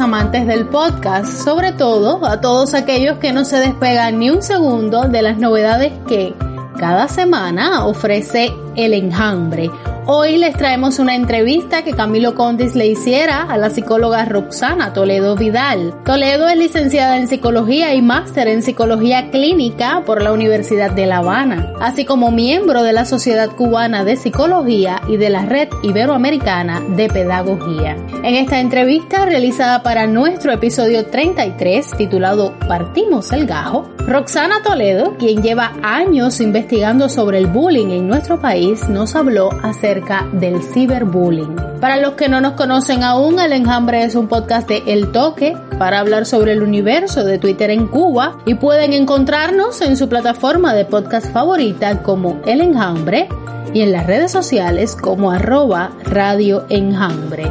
amantes del podcast, sobre todo a todos aquellos que no se despegan ni un segundo de las novedades que cada semana ofrece El Enjambre Hoy les traemos una entrevista que Camilo Condis le hiciera a la psicóloga Roxana Toledo Vidal. Toledo es licenciada en psicología y máster en psicología clínica por la Universidad de La Habana, así como miembro de la Sociedad Cubana de Psicología y de la Red Iberoamericana de Pedagogía. En esta entrevista realizada para nuestro episodio 33 titulado Partimos el Gajo, Roxana Toledo, quien lleva años investigando sobre el bullying en nuestro país, nos habló acerca del ciberbullying. Para los que no nos conocen aún, El Enjambre es un podcast de El Toque para hablar sobre el universo de Twitter en Cuba y pueden encontrarnos en su plataforma de podcast favorita como El Enjambre y en las redes sociales como arroba Radio Enjambre.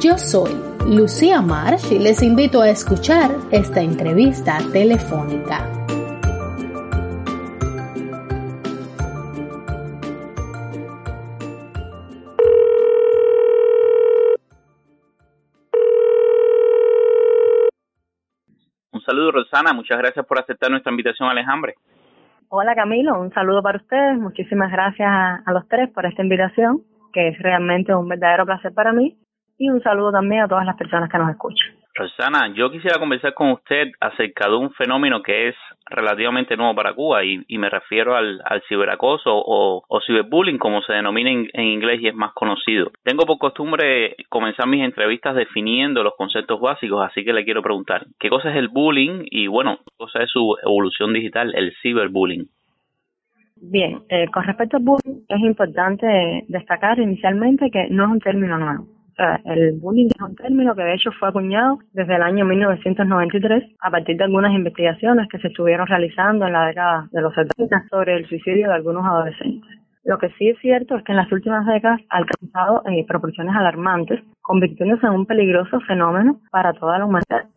Yo soy Lucía Marsh y les invito a escuchar esta entrevista telefónica. saludo, Rosana. Muchas gracias por aceptar nuestra invitación al Alejandre. Hola, Camilo. Un saludo para ustedes. Muchísimas gracias a los tres por esta invitación, que es realmente un verdadero placer para mí. Y un saludo también a todas las personas que nos escuchan. Rosana, yo quisiera conversar con usted acerca de un fenómeno que es relativamente nuevo para Cuba y, me refiero al, ciberacoso o, ciberbullying, como se denomina en, inglés y es más conocido. Tengo por costumbre comenzar mis entrevistas definiendo los conceptos básicos, así que le quiero preguntar, ¿qué cosa es el bullying y, bueno, qué cosa es su evolución digital, el ciberbullying? Bien, eh, con respecto al bullying, es importante destacar inicialmente que no es un término nuevo el bullying es un término que de hecho fue acuñado desde el año 1993 a partir de algunas investigaciones que se estuvieron realizando en la década de los 70 sobre el suicidio de algunos adolescentes. Lo que sí es cierto es que en las últimas décadas ha alcanzado eh, proporciones alarmantes, convirtiéndose en un peligroso fenómeno para toda la humanidad.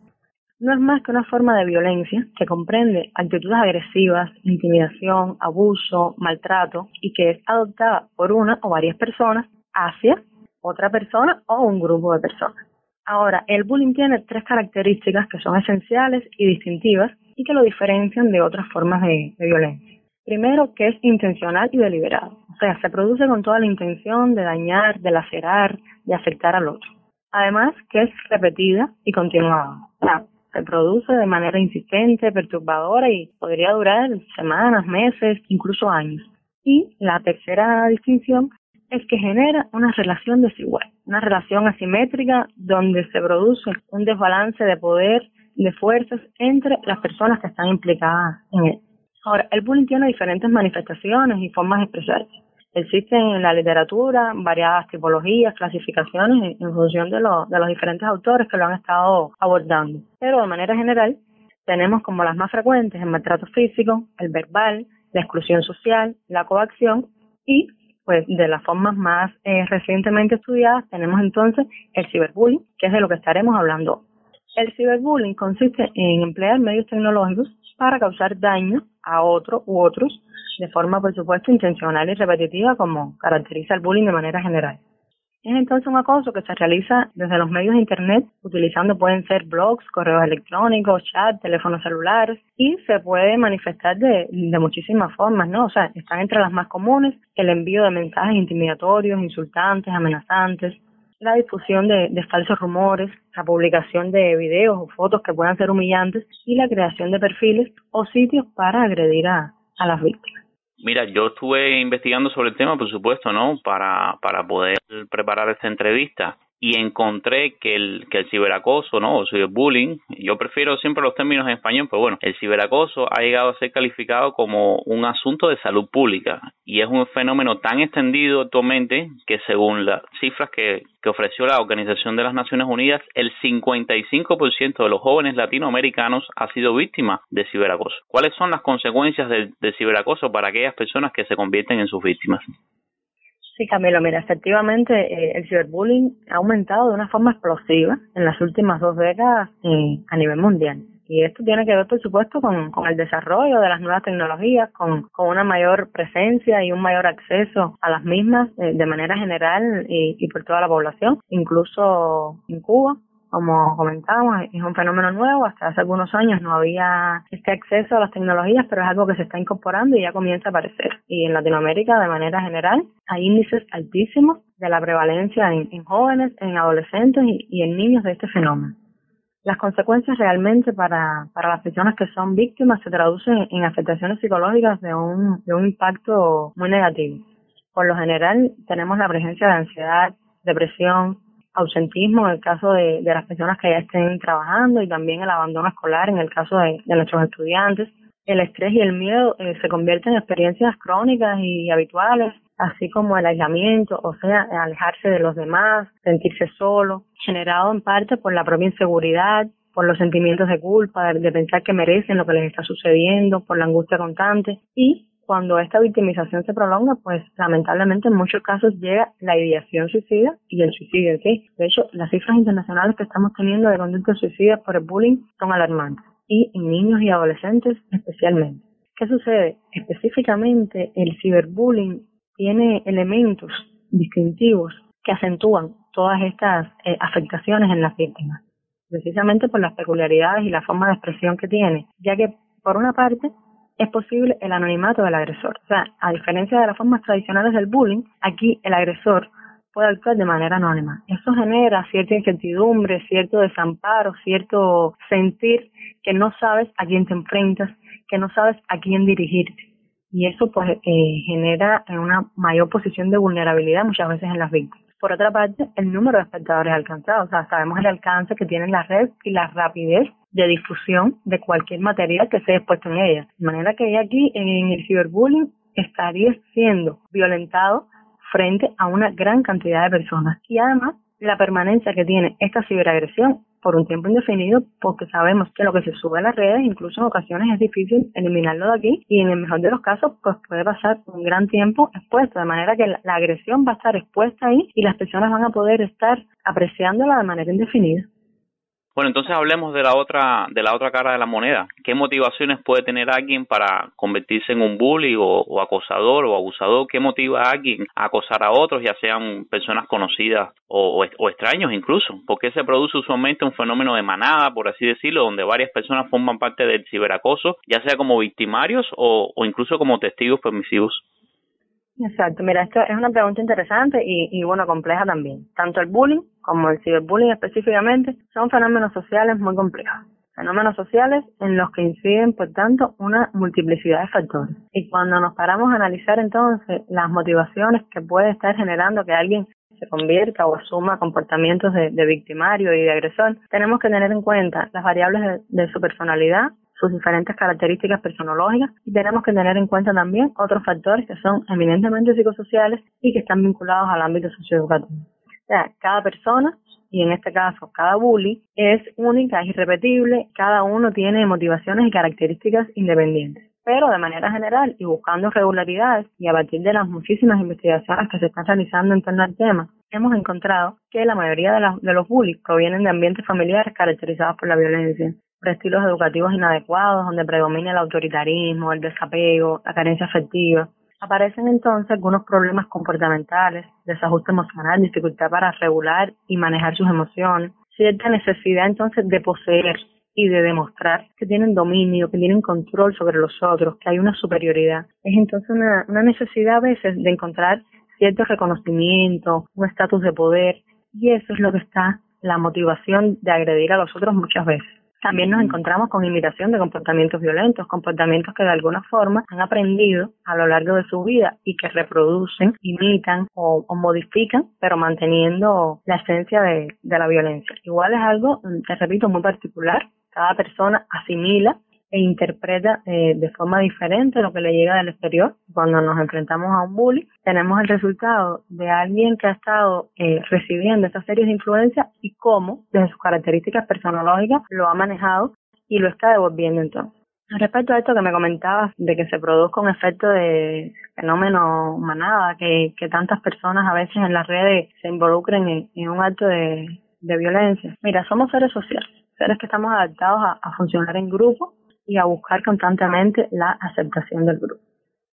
No es más que una forma de violencia que comprende actitudes agresivas, intimidación, abuso, maltrato y que es adoptada por una o varias personas hacia otra persona o un grupo de personas. Ahora, el bullying tiene tres características que son esenciales y distintivas y que lo diferencian de otras formas de, violencia. Primero, que es intencional y deliberado. O sea, se produce con toda la intención de dañar, de lacerar, de afectar al otro. Además, que es repetida y continuada. O sea, se produce de manera insistente, perturbadora y podría durar semanas, meses, incluso años. Y la tercera distinción es que genera una relación desigual, una relación asimétrica donde se produce un desbalance de poder, de fuerzas entre las personas que están implicadas en él. Ahora, el bullying tiene diferentes manifestaciones y formas de expresarse. Existen en la literatura variadas tipologías, clasificaciones en, función de, de los diferentes autores que lo han estado abordando. Pero de manera general, tenemos como las más frecuentes el maltrato físico, el verbal, la exclusión social, la coacción y pues de las formas más eh, recientemente estudiadas tenemos entonces el ciberbullying, que es de lo que estaremos hablando. El ciberbullying consiste en emplear medios tecnológicos para causar daño a otro u otros de forma, por supuesto, intencional y repetitiva, como caracteriza el bullying de manera general. Es entonces un acoso que se realiza desde los medios de Internet, utilizando pueden ser blogs, correos electrónicos, chat, teléfonos celulares, y se puede manifestar de, de muchísimas formas, ¿no? O sea, están entre las más comunes el envío de mensajes intimidatorios, insultantes, amenazantes, la difusión de, de, falsos rumores, la publicación de videos o fotos que puedan ser humillantes y la creación de perfiles o sitios para agredir a las víctimas. Mira, yo estuve investigando sobre el tema, por supuesto, ¿no? Para, para poder preparar esta entrevista y encontré que el, que el ciberacoso, ¿no? O ciberbullying, yo prefiero siempre los términos en español, pero bueno, el ciberacoso ha llegado a ser calificado como un asunto de salud pública y es un fenómeno tan extendido actualmente que según las cifras que, que ofreció la Organización de las Naciones Unidas, el 55% de los jóvenes latinoamericanos ha sido víctima de ciberacoso. ¿Cuáles son las consecuencias del, del ciberacoso para aquellas personas que se convierten en sus víctimas? Sí, Camilo, mira, efectivamente eh, el ciberbullying ha aumentado de una forma explosiva en las últimas dos décadas eh, a nivel mundial. Y esto tiene que ver, por supuesto, con, el desarrollo de las nuevas tecnologías, con, con, una mayor presencia y un mayor acceso a las mismas eh, de manera general y, y por toda la población, incluso en Cuba. Como comentábamos, es un fenómeno nuevo. Hasta hace algunos años no había este acceso a las tecnologías, pero es algo que se está incorporando y ya comienza a aparecer. Y en Latinoamérica, de manera general, hay índices altísimos de la prevalencia en, jóvenes, en adolescentes y, en niños de este fenómeno. Las consecuencias realmente para, para las personas que son víctimas se traducen en afectaciones psicológicas de un, de un impacto muy negativo. Por lo general tenemos la presencia de ansiedad, depresión, ausentismo en el caso de, las personas que ya estén trabajando y también el abandono escolar en el caso de, nuestros estudiantes. El estrés y el miedo eh, se convierten en experiencias crónicas y habituales, así como el aislamiento, o sea, alejarse de los demás, sentirse solo, generado en parte por la propia inseguridad, por los sentimientos de culpa, de pensar que merecen lo que les está sucediendo, por la angustia constante y cuando esta victimización se prolonga, pues lamentablemente en muchos casos llega la ideación suicida y el suicidio sí. De hecho, las cifras internacionales que estamos teniendo de conductas suicidas por el bullying son alarmantes y en niños y adolescentes especialmente. ¿Qué sucede? Específicamente el ciberbullying tiene elementos distintivos que acentúan todas estas eh, afectaciones en las víctimas, precisamente por las peculiaridades y la forma de expresión que tiene, ya que por una parte es posible el anonimato del agresor. O sea, a diferencia de las formas tradicionales del bullying, aquí el agresor puede actuar de manera anónima. Eso genera cierta incertidumbre, cierto desamparo, cierto sentir que no sabes a quién te enfrentas, que no sabes a quién dirigirte. Y eso pues eh, genera una mayor posición de vulnerabilidad muchas veces en las víctimas. Por otra parte, el número de espectadores alcanzados. O sea, sabemos el alcance que tiene la red y la rapidez de difusión de cualquier material que sea expuesto en ella. De manera que aquí en el ciberbullying estaría siendo violentado frente a una gran cantidad de personas. Y además, la permanencia que tiene esta ciberagresión por un tiempo indefinido porque sabemos que lo que se sube a las redes incluso en ocasiones es difícil eliminarlo de aquí y en el mejor de los casos pues puede pasar un gran tiempo expuesto de manera que la, la agresión va a estar expuesta ahí y las personas van a poder estar apreciándola de manera indefinida. Bueno, entonces hablemos de la otra de la otra cara de la moneda. ¿Qué motivaciones puede tener alguien para convertirse en un bully o, acosador o abusador? ¿Qué motiva a alguien a acosar a otros, ya sean personas conocidas o, extraños incluso? ¿Por qué se produce usualmente un fenómeno de manada, por así decirlo, donde varias personas forman parte del ciberacoso, ya sea como victimarios o incluso como testigos permisivos? Exacto, mira, esto es una pregunta interesante y, y bueno, compleja también. Tanto el bullying como el ciberbullying específicamente son fenómenos sociales muy complejos. Fenómenos sociales en los que inciden, por tanto, una multiplicidad de factores. Y cuando nos paramos a analizar entonces las motivaciones que puede estar generando que alguien se convierta o asuma comportamientos de, victimario y de agresor, tenemos que tener en cuenta las variables de su personalidad, sus diferentes características personológicas y tenemos que tener en cuenta también otros factores que son eminentemente psicosociales y que están vinculados al ámbito socioeducativo. O sea, cada persona, y en este caso cada bully, es única, es irrepetible, cada uno tiene motivaciones y características independientes. Pero de manera general y buscando regularidades y a partir de las muchísimas investigaciones que se están realizando en torno al tema, hemos encontrado que la mayoría de, de los bullies provienen de ambientes familiares caracterizados por la violencia estilos educativos inadecuados, donde predomina el autoritarismo, el desapego, la carencia afectiva. Aparecen entonces algunos problemas comportamentales, desajuste emocional, dificultad para regular y manejar sus emociones, cierta necesidad entonces de poseer y de demostrar que tienen dominio, que tienen control sobre los otros, que hay una superioridad. Es entonces una, una necesidad a veces de encontrar cierto reconocimiento, un estatus de poder, y eso es lo que está la motivación de agredir a los otros muchas veces. También nos encontramos con imitación de comportamientos violentos, comportamientos que de alguna forma han aprendido a lo largo de su vida y que reproducen, imitan o, modifican, pero manteniendo la esencia de, de la violencia. Igual es algo, te repito, muy particular. Cada persona asimila e interpreta eh, de forma diferente lo que le llega del exterior. Cuando nos enfrentamos a un bully, tenemos el resultado de alguien que ha estado eh, recibiendo esas series de influencia y cómo, desde sus características personológicas, lo ha manejado y lo está devolviendo entonces. Respecto a esto que me comentabas de que se produzca un efecto de fenómeno manada, que tantas personas a veces en las redes se involucren en, un acto de, violencia. Mira, somos seres sociales, seres que estamos adaptados a funcionar en grupo y a buscar constantemente la aceptación del grupo.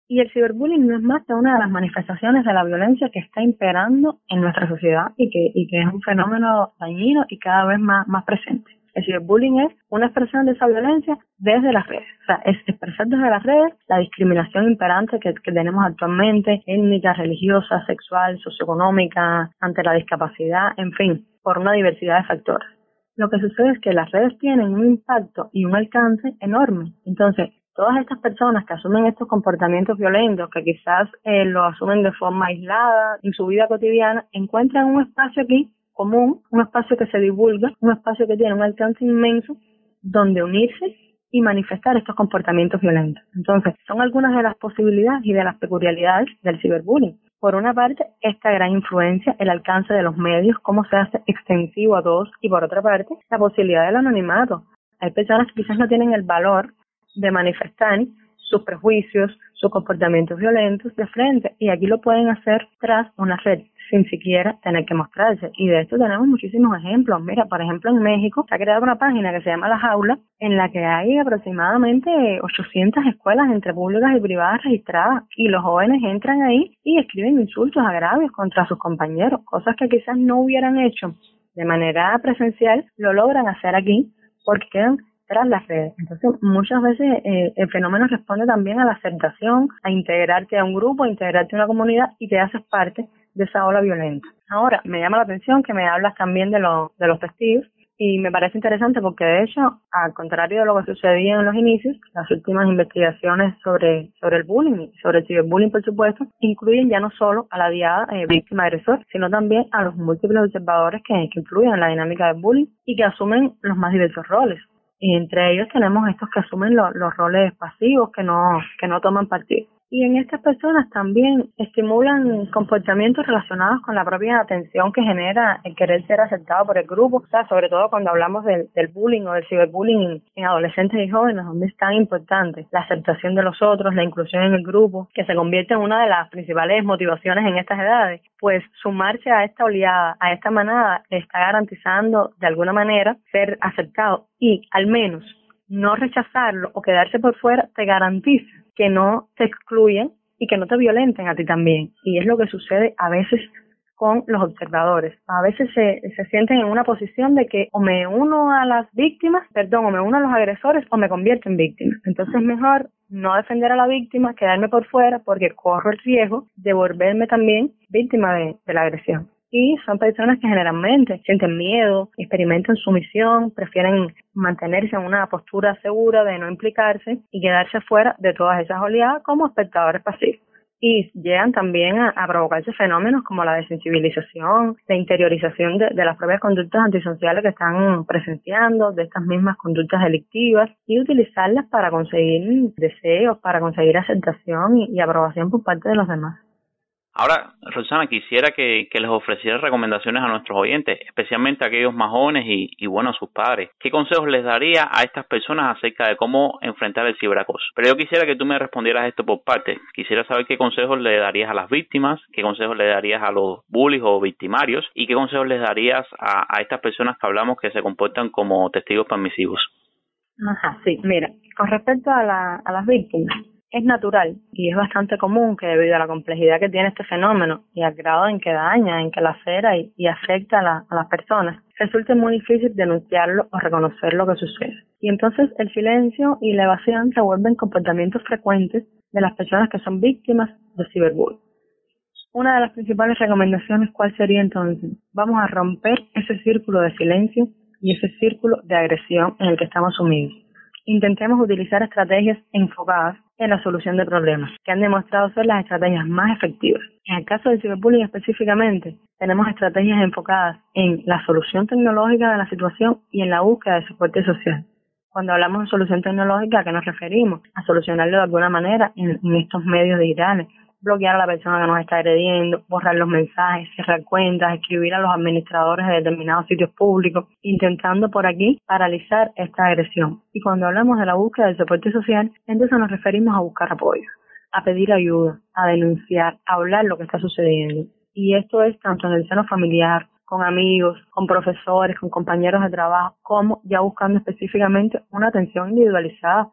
Y el ciberbullying no es más que una de las manifestaciones de la violencia que está imperando en nuestra sociedad y que, y que es un fenómeno dañino y cada vez más, más presente. El ciberbullying es una expresión de esa violencia desde las redes. O sea, es expresar desde las redes la discriminación imperante que, que tenemos actualmente, étnica, religiosa, sexual, socioeconómica, ante la discapacidad, en fin, por una diversidad de factores. Lo que sucede es que las redes tienen un impacto y un alcance enorme. Entonces, todas estas personas que asumen estos comportamientos violentos, que quizás eh, lo asumen de forma aislada en su vida cotidiana, encuentran un espacio aquí común, un espacio que se divulga, un espacio que tiene un alcance inmenso donde unirse y manifestar estos comportamientos violentos. Entonces, son algunas de las posibilidades y de las peculiaridades del ciberbullying. Por una parte, esta gran influencia, el alcance de los medios, cómo se hace extensivo a todos, y por otra parte, la posibilidad del anonimato. Hay personas que quizás no tienen el valor de manifestar sus prejuicios, sus comportamientos violentos de frente, y aquí lo pueden hacer tras una red sin siquiera tener que mostrarse. Y de esto tenemos muchísimos ejemplos. Mira, por ejemplo, en México se ha creado una página que se llama La Jaula, en la que hay aproximadamente 800 escuelas entre públicas y privadas registradas. Y los jóvenes entran ahí y escriben insultos, agravios contra sus compañeros, cosas que quizás no hubieran hecho de manera presencial, lo logran hacer aquí porque quedan tras las redes. Entonces, muchas veces eh, el fenómeno responde también a la aceptación, a integrarte a un grupo, a integrarte a una comunidad y te haces parte de esa ola violenta. Ahora, me llama la atención que me hablas también de, lo, de los testigos y me parece interesante porque de hecho, al contrario de lo que sucedía en los inicios, las últimas investigaciones sobre, sobre el bullying, sobre el ciberbullying por supuesto, incluyen ya no solo a la diada eh, víctima agresor, sino también a los múltiples observadores que, que influyen en la dinámica del bullying y que asumen los más diversos roles. Y entre ellos tenemos estos que asumen los roles pasivos, que no, que no toman partido. Y en estas personas también estimulan comportamientos relacionados con la propia atención que genera el querer ser aceptado por el grupo, o sea, sobre todo cuando hablamos del, bullying o del ciberbullying en adolescentes y jóvenes, donde es tan importante la aceptación de los otros, la inclusión en el grupo, que se convierte en una de las principales motivaciones en estas edades, pues sumarse a esta oleada, a esta manada, está garantizando de alguna manera ser aceptado y al menos no rechazarlo o quedarse por fuera te garantiza que no te excluyen y que no te violenten a ti también. Y es lo que sucede a veces con los observadores. A veces se, se sienten en una posición de que o me uno a las víctimas, perdón, o me uno a los agresores o me convierto en víctima. Entonces es mejor no defender a la víctima, quedarme por fuera porque corro el riesgo de volverme también víctima de la agresión y son personas que generalmente sienten miedo, experimentan sumisión, prefieren mantenerse en una postura segura de no implicarse y quedarse fuera de todas esas oleadas como espectadores pasivos. Y llegan también a, provocarse fenómenos como la desensibilización, la interiorización de, las propias conductas antisociales que están presenciando, de estas mismas conductas delictivas, y utilizarlas para conseguir deseos, para conseguir aceptación y aprobación por parte de los demás. Ahora, Rosana, quisiera que, les ofreciera recomendaciones a nuestros oyentes, especialmente a aquellos más jóvenes y, bueno, a sus padres. ¿Qué consejos les daría a estas personas acerca de cómo enfrentar el ciberacoso? Pero yo quisiera que tú me respondieras esto por parte. Quisiera saber qué consejos le darías a las víctimas, qué consejos le darías a los bullies o victimarios y qué consejos les darías a, a estas personas que hablamos que se comportan como testigos permisivos. Ajá, sí, mira, con respecto a, la, a las víctimas, es natural y es bastante común que debido a la complejidad que tiene este fenómeno y al grado en que daña, en que lacera y, y afecta a, a las personas, resulte muy difícil denunciarlo o reconocer lo que sucede. Y entonces el silencio y la evasión se vuelven comportamientos frecuentes de las personas que son víctimas de ciberbullying. Una de las principales recomendaciones, ¿cuál sería entonces? Vamos a romper ese círculo de silencio y ese círculo de agresión en el que estamos sumidos. Intentemos utilizar estrategias enfocadas en la solución de problemas, que han demostrado ser las estrategias más efectivas. En el caso del ciberbullying específicamente, tenemos estrategias enfocadas en la solución tecnológica de la situación y en la búsqueda de soporte social. Cuando hablamos de solución tecnológica, ¿a qué nos referimos? A solucionarlo de alguna manera en, en estos medios digitales, bloquear a la persona que nos está agrediendo, borrar los mensajes, cerrar cuentas, escribir a los administradores de determinados sitios públicos, intentando por aquí paralizar esta agresión. Y cuando hablamos de la búsqueda del soporte social, entonces nos referimos a buscar apoyo, a pedir ayuda, a denunciar, a hablar lo que está sucediendo. Y esto es tanto en el seno familiar, con amigos, con profesores, con compañeros de trabajo, como ya buscando específicamente una atención individualizada,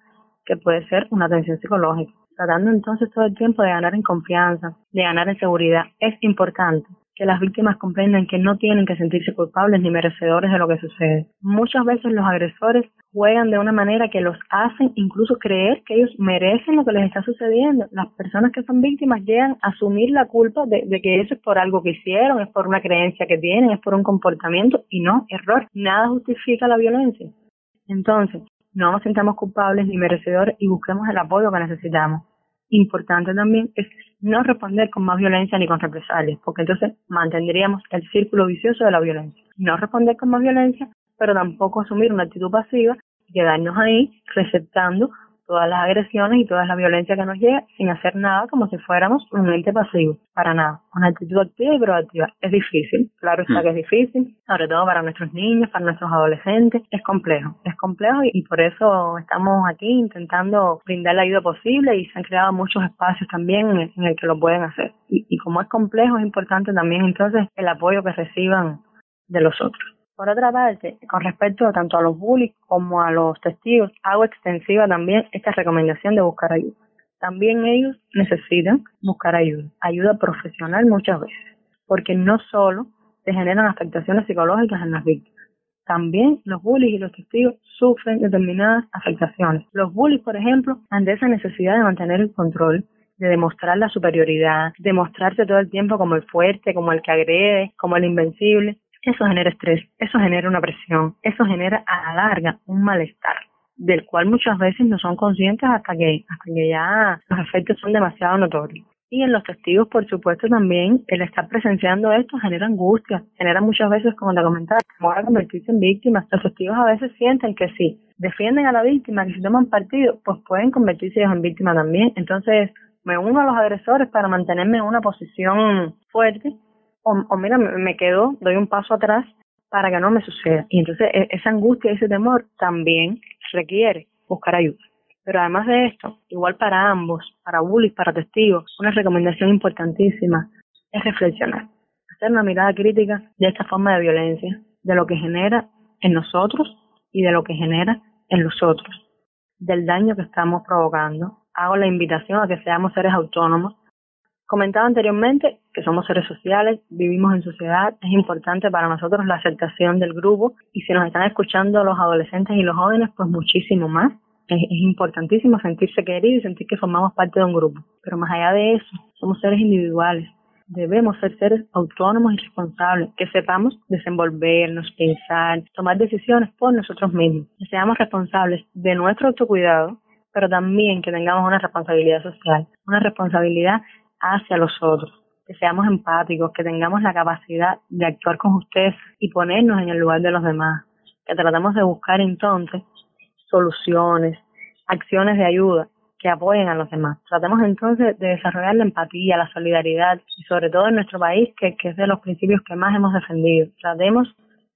que puede ser una atención psicológica tratando entonces todo el tiempo de ganar en confianza, de ganar en seguridad. Es importante que las víctimas comprendan que no tienen que sentirse culpables ni merecedores de lo que sucede. Muchas veces los agresores juegan de una manera que los hacen incluso creer que ellos merecen lo que les está sucediendo. Las personas que son víctimas llegan a asumir la culpa de, de, que eso es por algo que hicieron, es por una creencia que tienen, es por un comportamiento y no, error. Nada justifica la violencia. Entonces, no nos sintamos culpables ni merecedores y busquemos el apoyo que necesitamos. Importante también es no responder con más violencia ni con represalias, porque entonces mantendríamos el círculo vicioso de la violencia. No responder con más violencia, pero tampoco asumir una actitud pasiva y quedarnos ahí receptando todas las agresiones y toda la violencia que nos llega sin hacer nada como si fuéramos un ente pasivo, para nada. Una actitud activa y proactiva es difícil, claro está mm. que es difícil, sobre todo para nuestros niños, para nuestros adolescentes, es complejo, es complejo y, por eso estamos aquí intentando brindar la ayuda posible y se han creado muchos espacios también en el, que lo pueden hacer. Y, y como es complejo, es importante también entonces el apoyo que reciban de los otros. Por otra parte, con respecto tanto a los bullies como a los testigos, hago extensiva también esta recomendación de buscar ayuda. También ellos necesitan buscar ayuda, ayuda profesional muchas veces, porque no solo se generan afectaciones psicológicas en las víctimas, también los bullies y los testigos sufren determinadas afectaciones. Los bullies, por ejemplo, han de esa necesidad de mantener el control, de demostrar la superioridad, de mostrarse todo el tiempo como el fuerte, como el que agrede, como el invencible. Eso genera estrés, eso genera una presión, eso genera a la larga un malestar del cual muchas veces no son conscientes hasta que, hasta que ya los efectos son demasiado notorios. Y en los testigos, por supuesto, también el estar presenciando esto genera angustia, genera muchas veces, como te comentaba, temor a convertirse en víctimas. Los testigos a veces sienten que si defienden a la víctima, que si toman partido, pues pueden convertirse ellos en víctimas también. Entonces, me uno a los agresores para mantenerme en una posición fuerte o, mira, me quedo, doy un paso atrás para que no me suceda. Y entonces e, esa angustia ese temor también requiere buscar ayuda. Pero además de esto, igual para ambos, para bullies, para testigos, una recomendación importantísima es reflexionar, hacer una mirada crítica de esta forma de violencia, de lo que genera en nosotros y de lo que genera en los otros, del daño que estamos provocando. Hago la invitación a que seamos seres autónomos, Comentaba anteriormente que somos seres sociales, vivimos en sociedad, es importante para nosotros la aceptación del grupo y si nos están escuchando los adolescentes y los jóvenes, pues muchísimo más. Es, importantísimo sentirse queridos y sentir que formamos parte de un grupo. Pero más allá de eso, somos seres individuales. Debemos ser seres autónomos y responsables, que sepamos desenvolvernos, pensar, tomar decisiones por nosotros mismos, que seamos responsables de nuestro autocuidado, pero también que tengamos una responsabilidad social, una responsabilidad hacia los otros, que seamos empáticos, que tengamos la capacidad de actuar con ustedes y ponernos en el lugar de los demás, que tratamos de buscar entonces soluciones, acciones de ayuda que apoyen a los demás. Tratemos entonces de desarrollar la empatía, la solidaridad y sobre todo en nuestro país, que, que es de los principios que más hemos defendido. Tratemos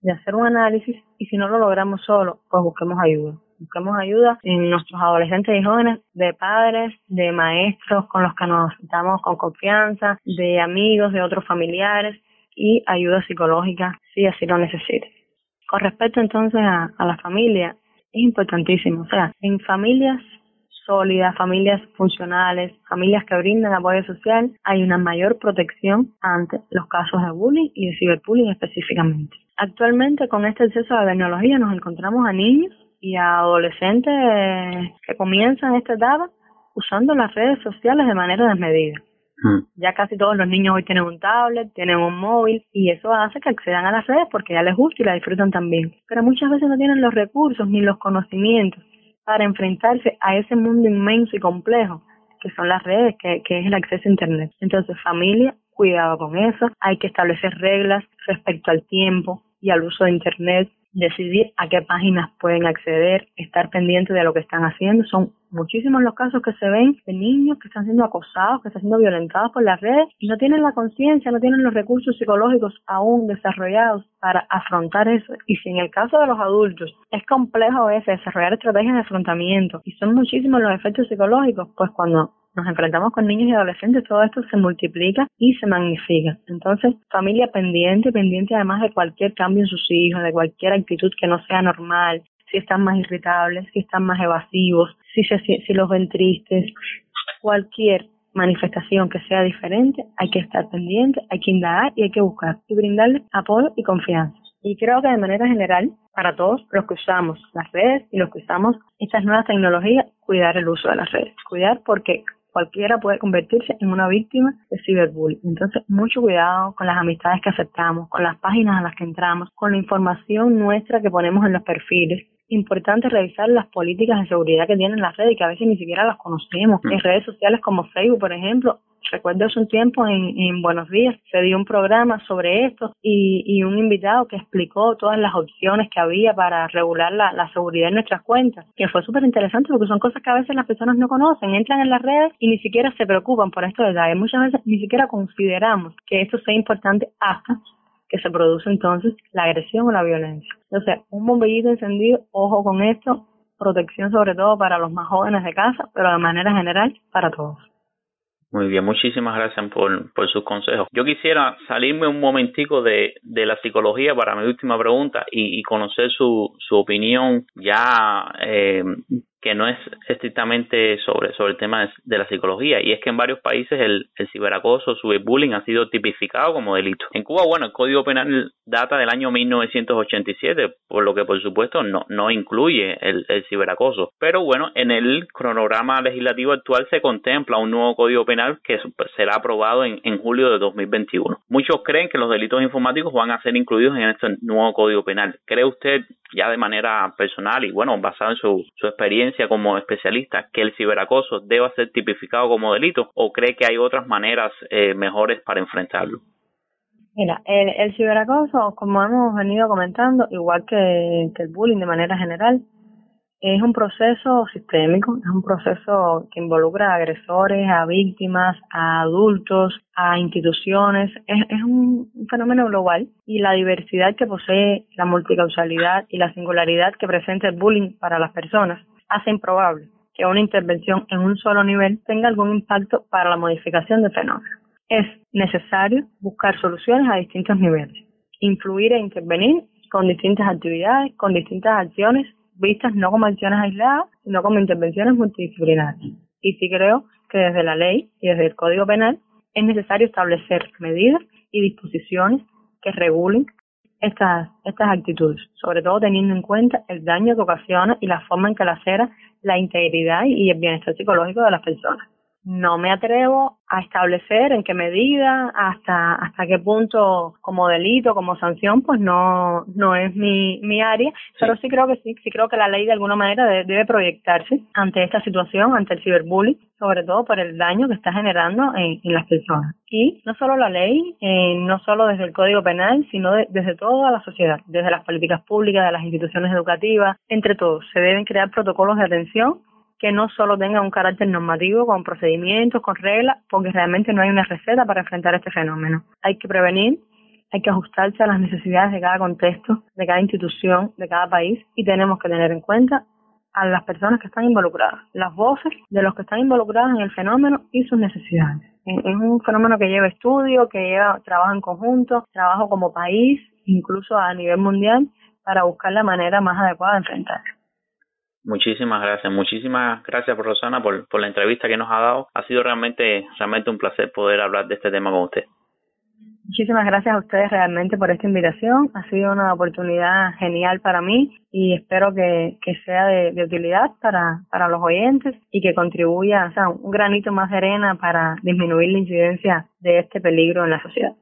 de hacer un análisis y si no lo logramos solo, pues busquemos ayuda busquemos ayuda en nuestros adolescentes y jóvenes de padres, de maestros con los que nos sentamos con confianza, de amigos, de otros familiares y ayuda psicológica si así lo necesite. Con respecto entonces a, la familia, es importantísimo, o sea, en familias sólidas, familias funcionales, familias que brindan apoyo social, hay una mayor protección ante los casos de bullying y de ciberbullying específicamente. Actualmente con este a la tecnología nos encontramos a niños y a adolescentes que comienzan esta etapa usando las redes sociales de manera desmedida. Hmm. Ya casi todos los niños hoy tienen un tablet, tienen un móvil y eso hace que accedan a las redes porque ya les gusta y la disfrutan también. Pero muchas veces no tienen los recursos ni los conocimientos para enfrentarse a ese mundo inmenso y complejo que son las redes, que, que es el acceso a Internet. Entonces, familia, cuidado con eso. Hay que establecer reglas respecto al tiempo y al uso de Internet decidir a qué páginas pueden acceder, estar pendiente de lo que están haciendo. Son muchísimos los casos que se ven de niños que están siendo acosados, que están siendo violentados por las redes y no tienen la conciencia, no tienen los recursos psicológicos aún desarrollados para afrontar eso. Y si en el caso de los adultos es complejo a veces desarrollar estrategias de afrontamiento y son muchísimos los efectos psicológicos, pues cuando nos enfrentamos con niños y adolescentes, todo esto se multiplica y se magnifica. Entonces, familia pendiente, pendiente además de cualquier cambio en sus hijos, de cualquier actitud que no sea normal, si están más irritables, si están más evasivos, si, si los ven tristes, cualquier manifestación que sea diferente, hay que estar pendiente, hay que indagar y hay que buscar y brindarle apoyo y confianza. Y creo que de manera general, para todos los que usamos las redes y los que usamos estas nuevas tecnologías, cuidar el uso de las redes. Cuidar porque cualquiera puede convertirse en una víctima de ciberbullying. Entonces, mucho cuidado con las amistades que aceptamos, con las páginas a las que entramos, con la información nuestra que ponemos en los perfiles. Importante revisar las políticas de seguridad que tienen las redes y que a veces ni siquiera las conocemos. Mm. En redes sociales como Facebook, por ejemplo, Recuerdo hace un tiempo en, en, Buenos Días se dio un programa sobre esto y, y, un invitado que explicó todas las opciones que había para regular la, la seguridad en nuestras cuentas, que fue súper interesante porque son cosas que a veces las personas no conocen, entran en las redes y ni siquiera se preocupan por estos detalles. Muchas veces ni siquiera consideramos que esto sea importante hasta que se produce entonces la agresión o la violencia. Entonces, un bombillito encendido, ojo con esto, protección sobre todo para los más jóvenes de casa, pero de manera general para todos. Muy bien, muchísimas gracias por, por sus consejos. Yo quisiera salirme un momentico de, de la psicología para mi última pregunta y, conocer su, su opinión ya eh, que no es estrictamente sobre, sobre el tema de, la psicología, y es que en varios países el, el ciberacoso, el ciberbullying ha sido tipificado como delito. En Cuba, bueno, el Código Penal data del año 1987, por lo que por supuesto no, no incluye el, el ciberacoso. Pero bueno, en el cronograma legislativo actual se contempla un nuevo Código Penal que será aprobado en, en julio de 2021. Muchos creen que los delitos informáticos van a ser incluidos en este nuevo Código Penal. ¿Cree usted ya de manera personal y bueno, basado en su, su experiencia como especialista, que el ciberacoso deba ser tipificado como delito o cree que hay otras maneras eh, mejores para enfrentarlo? Mira, el, el, ciberacoso, como hemos venido comentando, igual que, que el bullying de manera general, es un proceso sistémico, es un proceso que involucra a agresores, a víctimas, a adultos, a instituciones. Es, es un, fenómeno global y la diversidad que posee, la multicausalidad y la singularidad que presenta el bullying para las personas hace improbable que una intervención en un solo nivel tenga algún impacto para la modificación del fenómeno. Es necesario buscar soluciones a distintos niveles, influir e intervenir con distintas actividades, con distintas acciones vistas no como acciones aisladas, sino como intervenciones multidisciplinarias. Y sí creo que desde la ley y desde el Código Penal es necesario establecer medidas y disposiciones que regulen estas, estas actitudes, sobre todo teniendo en cuenta el daño que ocasiona y la forma en que lacera la integridad y el bienestar psicológico de las personas no me atrevo a establecer en qué medida, hasta hasta qué punto como delito, como sanción, pues no no es mi, mi área, pero sí creo que sí, sí creo que la ley de alguna manera debe, proyectarse ante esta situación, ante el ciberbullying, sobre todo por el daño que está generando en, las personas. Y no solo la ley, eh, no solo desde el Código Penal, sino desde toda la sociedad, desde las políticas públicas, de las instituciones educativas, entre todos, se deben crear protocolos de atención que no solo tenga un carácter normativo con procedimientos, con reglas, porque realmente no hay una receta para enfrentar este fenómeno. Hay que prevenir, hay que ajustarse a las necesidades de cada contexto, de cada institución, de cada país y tenemos que tener en cuenta a las personas que están involucradas, las voces de los que están involucrados en el fenómeno y sus necesidades. Es un fenómeno que lleva estudio, que lleva trabajo en conjunto, trabajo como país, incluso a nivel mundial, para buscar la manera más adecuada de enfrentarlo. Muchísimas gracias, muchísimas gracias Rosana por, por la entrevista que nos ha dado. Ha sido realmente, realmente un placer poder hablar de este tema con usted. Muchísimas gracias a ustedes realmente por esta invitación. Ha sido una oportunidad genial para mí y espero que, sea de, de, utilidad para, para los oyentes y que contribuya, o sea, un granito más de arena para disminuir la incidencia de este peligro en la sociedad.